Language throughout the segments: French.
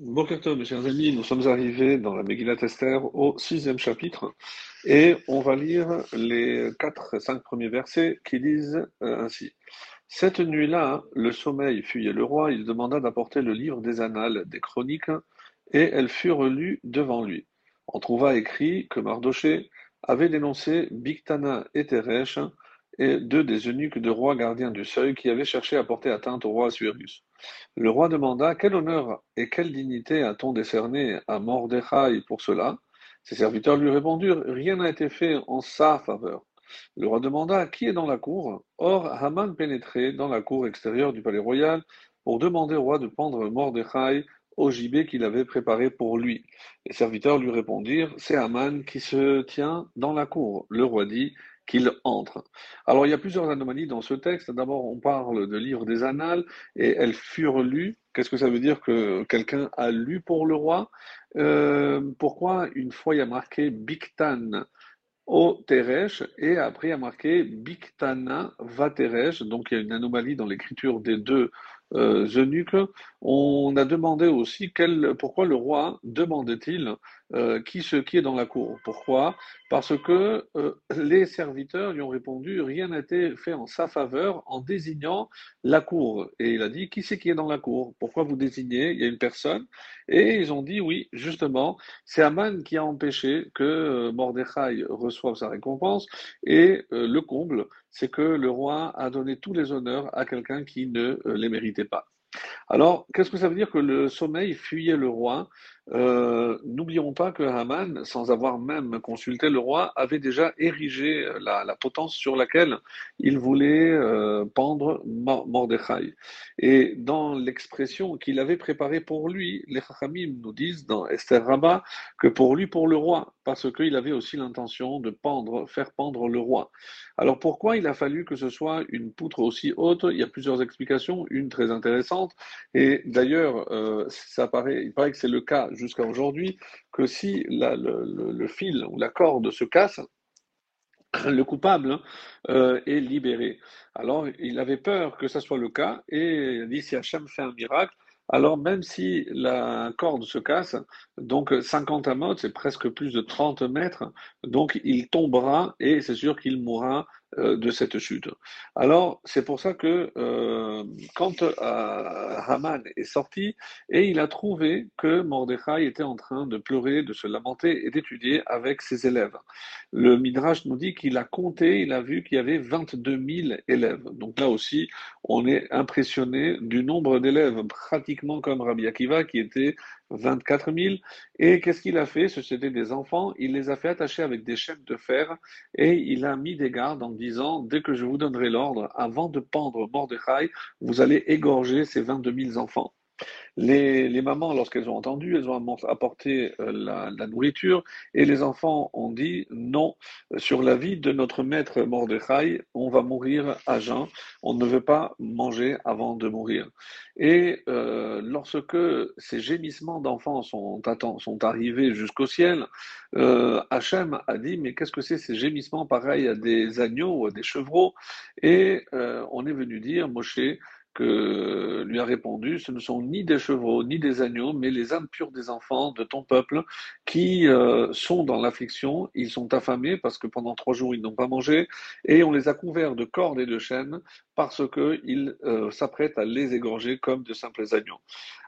Bon mes chers amis, nous sommes arrivés dans la Megillat Esther au sixième chapitre et on va lire les quatre et cinq premiers versets qui disent euh, ainsi. Cette nuit-là, le sommeil fuyait le roi, il demanda d'apporter le livre des annales, des chroniques, et elles furent lues devant lui. On trouva écrit que Mardoché avait dénoncé Bictana et Teresh, et deux des eunuques de roi gardiens du seuil qui avaient cherché à porter atteinte au roi Assuérus. Le roi demanda Quel honneur et quelle dignité a-t-on décerné à Mordechai pour cela? Ses serviteurs lui répondirent Rien n'a été fait en sa faveur. Le roi demanda Qui est dans la cour? Or, Haman pénétrait dans la cour extérieure du palais royal pour demander au roi de pendre Mordechai au gibet qu'il avait préparé pour lui. Les serviteurs lui répondirent C'est Haman qui se tient dans la cour. Le roi dit qu'il entre. Alors il y a plusieurs anomalies dans ce texte. D'abord, on parle de livre des annales et elles furent lues. Qu'est-ce que ça veut dire que quelqu'un a lu pour le roi? Euh, Pourquoi une fois il y a marqué Biktan au Teresh et après il y a marqué Biktana va Teresh. Donc il y a une anomalie dans l'écriture des deux euh, on a demandé aussi pourquoi le roi demandait-il euh, qui, ce, qui est dans la cour. Pourquoi? Parce que euh, les serviteurs lui ont répondu rien n'a été fait en sa faveur en désignant la cour. Et il a dit qui c'est qui est dans la cour? Pourquoi vous désignez? Il y a une personne. Et ils ont dit oui, justement, c'est Aman qui a empêché que euh, Mordechai reçoive sa récompense. Et le comble, c'est que le roi a donné tous les honneurs à quelqu'un qui ne les méritait pas. Alors, qu'est-ce que ça veut dire que le sommeil fuyait le roi? Euh, N'oublions pas que Haman, sans avoir même consulté le roi, avait déjà érigé la, potence sur laquelle il voulait euh, pendre Mordechai. Et dans l'expression qu'il avait préparée pour lui, les Chachamim nous disent dans Esther Rabbah que pour lui, pour le roi, parce qu'il avait aussi l'intention de pendre, faire pendre le roi. Alors pourquoi il a fallu que ce soit une poutre aussi haute? Il y a plusieurs explications, une très intéressante, et d'ailleurs, euh, ça paraît, il paraît que c'est le cas jusqu'à aujourd'hui, que si le, fil ou la corde se casse, le coupable hein, euh, est libéré. Alors, il avait peur que ça soit le cas, et il dit si Hachem fait un miracle, alors même si la corde se casse, donc 50 amotes, c'est presque plus de 30 mètres, donc il tombera et c'est sûr qu'il mourra de cette chute. Alors, c'est pour ça que euh, quand euh, Haman est sorti, et il a trouvé que Mordechai était en train de pleurer, de se lamenter et d'étudier avec ses élèves. Le Midrash nous dit qu'il a compté, il a vu qu'il y avait 22 000 élèves. Donc là aussi, on est impressionné du nombre d'élèves, pratiquement comme Rabbi Akiva, qui était 24 000. Et qu'est-ce qu'il a fait C'était des enfants, il les a fait attacher avec des chaînes de fer et il a mis des gardes en disant Dès que je vous donnerai l'ordre, avant de pendre Mordechai, vous allez égorger ces 22 000 enfants. Les, mamans, lorsqu'elles ont entendu, elles ont apporté euh, la, nourriture et les enfants ont dit non, sur la vie de notre maître Mordechai, on va mourir à jeun, on ne veut pas manger avant de mourir. Et euh, lorsque ces gémissements d'enfants sont, arrivés jusqu'au ciel, euh, Hachem a dit mais qu'est-ce que c'est ces gémissements pareils à des agneaux à des chevreaux? Et euh, on est venu dire, Moshe, que lui a répondu, ce ne sont ni des chevaux, ni des agneaux, mais les âmes pures des enfants de ton peuple qui euh, sont dans l'affliction, ils sont affamés parce que pendant trois jours ils n'ont pas mangé, et on les a couverts de cordes et de chaînes parce qu'ils euh, s'apprêtent à les égorger comme de simples agneaux.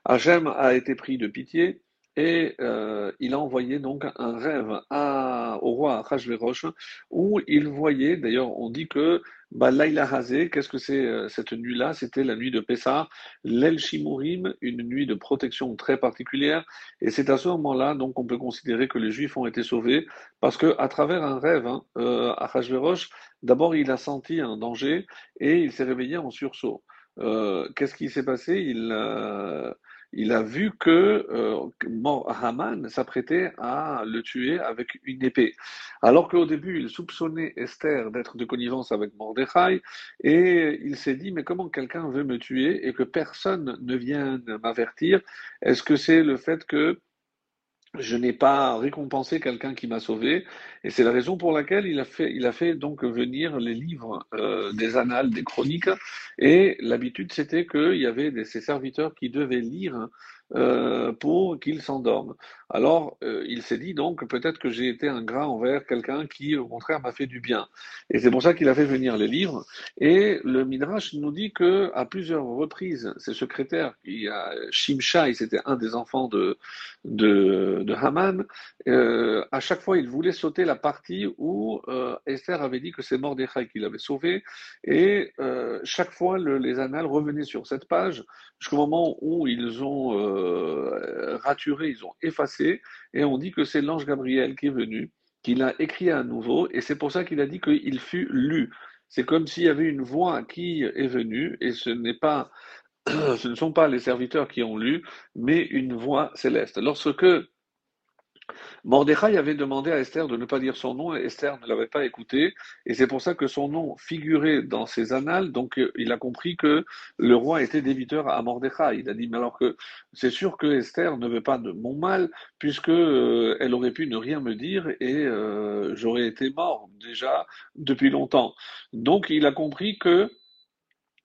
Hachem a été pris de pitié, et euh, il a envoyé donc un rêve à, au roi Achashverosh où il voyait, d'ailleurs on dit que bah, Hazé, qu'est-ce que c'est euh, cette nuit-là? C'était la nuit de Pessah, l'El Shimurim, une nuit de protection très particulière. Et c'est à ce moment-là donc on peut considérer que les Juifs ont été sauvés parce que à travers un rêve, hein, euh, d'abord il a senti un danger et il s'est réveillé en sursaut. Euh, qu'est-ce qui s'est passé? Il, euh, il a vu que euh, Haman s'apprêtait à le tuer avec une épée. Alors qu'au début, il soupçonnait Esther d'être de connivence avec Mordechai, et il s'est dit, mais comment quelqu'un veut me tuer et que personne ne vient m'avertir? Est-ce que c'est le fait que je n'ai pas récompensé quelqu'un qui m'a sauvé, et c'est la raison pour laquelle il a fait, il a fait donc venir les livres euh, des annales, des chroniques, et l'habitude c'était qu'il y avait des, ces serviteurs qui devaient lire euh, pour qu'il s'endorme. Alors, euh, il s'est dit donc peut-être que j'ai été ingrat envers quelqu'un qui, au contraire, m'a fait du bien. Et c'est pour ça qu'il a fait venir les livres. Et le Midrash nous dit que à plusieurs reprises, ses secrétaires, qui a Shimshai, c'était un des enfants de de, Haman, euh, à chaque fois, il voulait sauter la partie où Esther avait dit que c'est Mordechai qui l'avait sauvé. Et chaque fois, le, les annales revenaient sur cette page jusqu'au moment où ils ont euh, raturé, ils ont effacé, et on dit que c'est l'ange Gabriel qui est venu, qui l'a écrit à nouveau, et c'est pour ça qu'il a dit qu'il fut lu. C'est comme s'il y avait une voix qui est venue, et ce n'est pas, ce ne sont pas les serviteurs qui ont lu, mais une voix céleste. Lorsque Mordechai avait demandé à Esther de ne pas dire son nom et Esther ne l'avait pas écouté. Et c'est pour ça que son nom figurait dans ses annales. Donc euh, il a compris que le roi était débiteur à Mordechai. Il a dit, mais alors que c'est sûr que Esther ne veut pas de mon mal puisque euh, elle aurait pu ne rien me dire et euh, j'aurais été mort déjà depuis longtemps. Donc il a compris que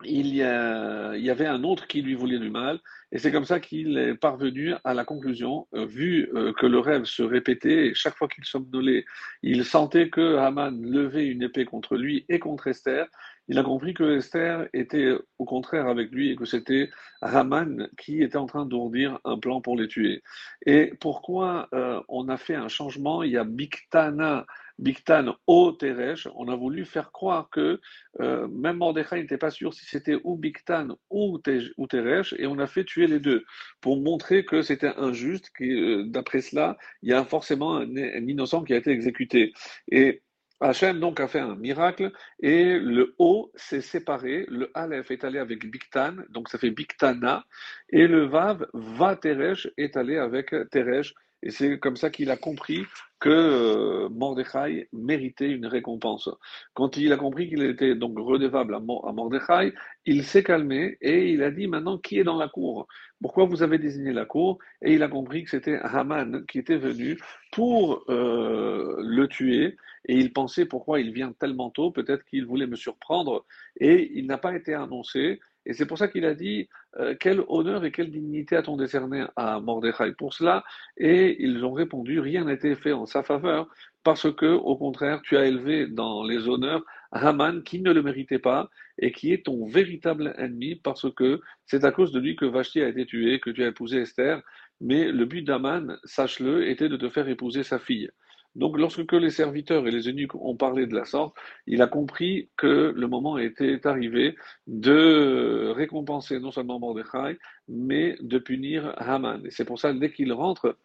il y, a, il y avait un autre qui lui voulait du mal et c'est comme ça qu'il est parvenu à la conclusion, euh, vu euh, que le rêve se répétait, et chaque fois qu'il somnolait, il sentait que Haman levait une épée contre lui et contre Esther. Il a compris que Esther était au contraire avec lui et que c'était Haman qui était en train d'ourdir un plan pour les tuer. Et pourquoi euh, on a fait un changement? Il y a Biktana Biktan au Teresh, on a voulu faire croire que euh, même Mordechai n'était pas sûr si c'était ou Biktan ou, Teresh, et on a fait tuer les deux pour montrer que c'était injuste, que euh, d'après cela, il y a forcément un, innocent qui a été exécuté. Et Hachem donc a fait un miracle et le O s'est séparé, le Aleph est allé avec Biktan, donc ça fait Biktana, et le Vav, Va Teresh, est allé avec Teresh, et c'est comme ça qu'il a compris que euh, Mordechai méritait une récompense. Quand il a compris qu'il était donc redevable à, Mordechai, il s'est calmé et il a dit maintenant qui est dans la cour? Pourquoi vous avez désigné la cour? Et il a compris que c'était Haman qui était venu pour euh, le tuer. Et il pensait pourquoi il vient tellement tôt, peut-être qu'il voulait me surprendre. Et il n'a pas été annoncé. Et c'est pour ça qu'il a dit euh, quel honneur et quelle dignité a-t-on décerné à Mordechai pour cela? Et ils ont répondu rien n'a été fait en sa faveur parce que, au contraire, tu as élevé dans les honneurs Haman qui ne le méritait pas et qui est ton véritable ennemi parce que c'est à cause de lui que Vashti a été tué, que tu as épousé Esther. Mais le but d'Aman, sache-le, était de te faire épouser sa fille. Donc lorsque les serviteurs et les eunuques ont parlé de la sorte, il a compris que le moment était arrivé de récompenser non seulement Mordechai, mais de punir Haman. Et c'est pour ça, dès qu'il rentre,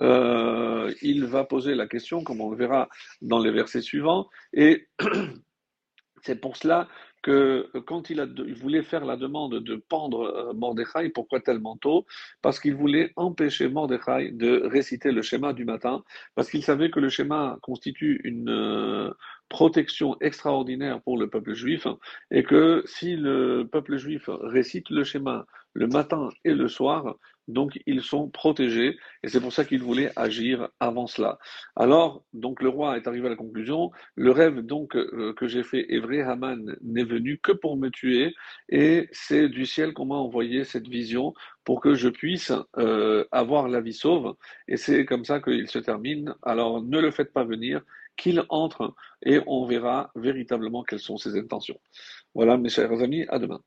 euh, il va poser la question, comme on le verra dans les versets suivants, et c'est pour cela que quand il, a, il, voulait faire la demande de pendre euh, Mordechai, pourquoi tellement tôt? Parce qu'il voulait empêcher Mordechai de réciter le schéma du matin, parce qu'il savait que le schéma constitue une euh, protection extraordinaire pour le peuple juif, et que si le peuple juif récite le schéma le matin et le soir, donc ils sont protégés, et c'est pour ça qu'il voulait agir avant cela. Alors, donc le roi est arrivé à la conclusion, le rêve donc euh, que j'ai fait, Evré Haman, n'est venu que pour me tuer, et c'est du ciel qu'on m'a envoyé cette vision pour que je puisse euh, avoir la vie sauve, et c'est comme ça qu'il se termine. Alors ne le faites pas venir, qu'il entre, et on verra véritablement quelles sont ses intentions. Voilà mes chers amis, à demain.